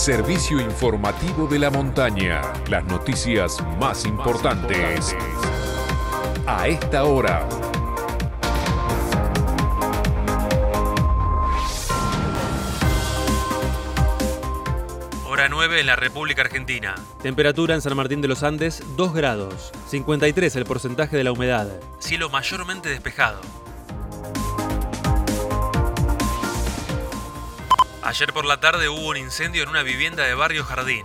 servicio informativo de la montaña. Las noticias más importantes a esta hora. Hora 9 en la República Argentina. Temperatura en San Martín de los Andes 2 grados. 53 el porcentaje de la humedad. Cielo mayormente despejado. Ayer por la tarde hubo un incendio en una vivienda de barrio Jardín.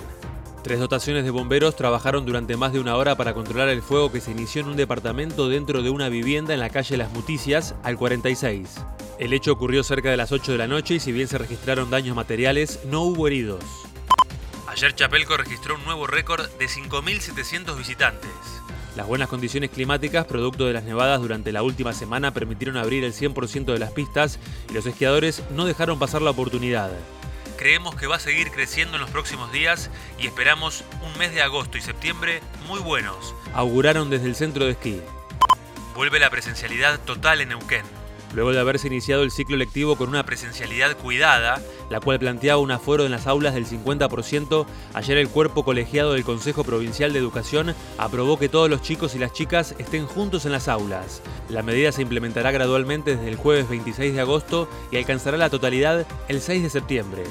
Tres dotaciones de bomberos trabajaron durante más de una hora para controlar el fuego que se inició en un departamento dentro de una vivienda en la calle Las Muticias, al 46. El hecho ocurrió cerca de las 8 de la noche y si bien se registraron daños materiales, no hubo heridos. Ayer Chapelco registró un nuevo récord de 5.700 visitantes. Las buenas condiciones climáticas, producto de las nevadas durante la última semana, permitieron abrir el 100% de las pistas y los esquiadores no dejaron pasar la oportunidad. Creemos que va a seguir creciendo en los próximos días y esperamos un mes de agosto y septiembre muy buenos. Auguraron desde el centro de esquí. Vuelve la presencialidad total en Neuquén. Luego de haberse iniciado el ciclo lectivo con una presencialidad cuidada, la cual planteaba un aforo en las aulas del 50%, ayer el cuerpo colegiado del Consejo Provincial de Educación aprobó que todos los chicos y las chicas estén juntos en las aulas. La medida se implementará gradualmente desde el jueves 26 de agosto y alcanzará la totalidad el 6 de septiembre.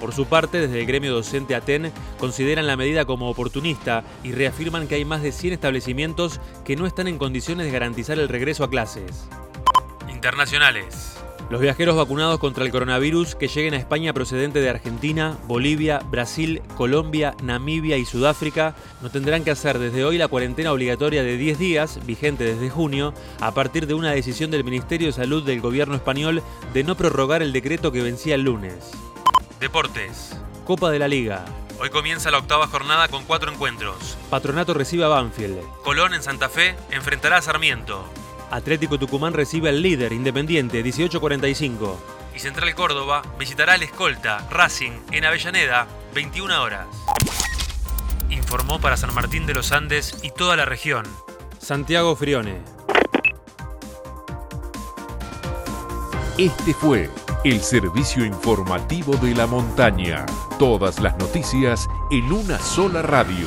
Por su parte, desde el gremio docente ATEN consideran la medida como oportunista y reafirman que hay más de 100 establecimientos que no están en condiciones de garantizar el regreso a clases. Internacionales. Los viajeros vacunados contra el coronavirus que lleguen a España procedente de Argentina, Bolivia, Brasil, Colombia, Namibia y Sudáfrica no tendrán que hacer desde hoy la cuarentena obligatoria de 10 días, vigente desde junio, a partir de una decisión del Ministerio de Salud del gobierno español de no prorrogar el decreto que vencía el lunes. Deportes. Copa de la Liga. Hoy comienza la octava jornada con cuatro encuentros. Patronato recibe a Banfield. Colón en Santa Fe enfrentará a Sarmiento. Atlético Tucumán recibe al líder Independiente 1845. Y Central Córdoba visitará al escolta Racing en Avellaneda 21 horas. Informó para San Martín de los Andes y toda la región. Santiago Frione. Este fue el servicio informativo de la montaña. Todas las noticias en una sola radio.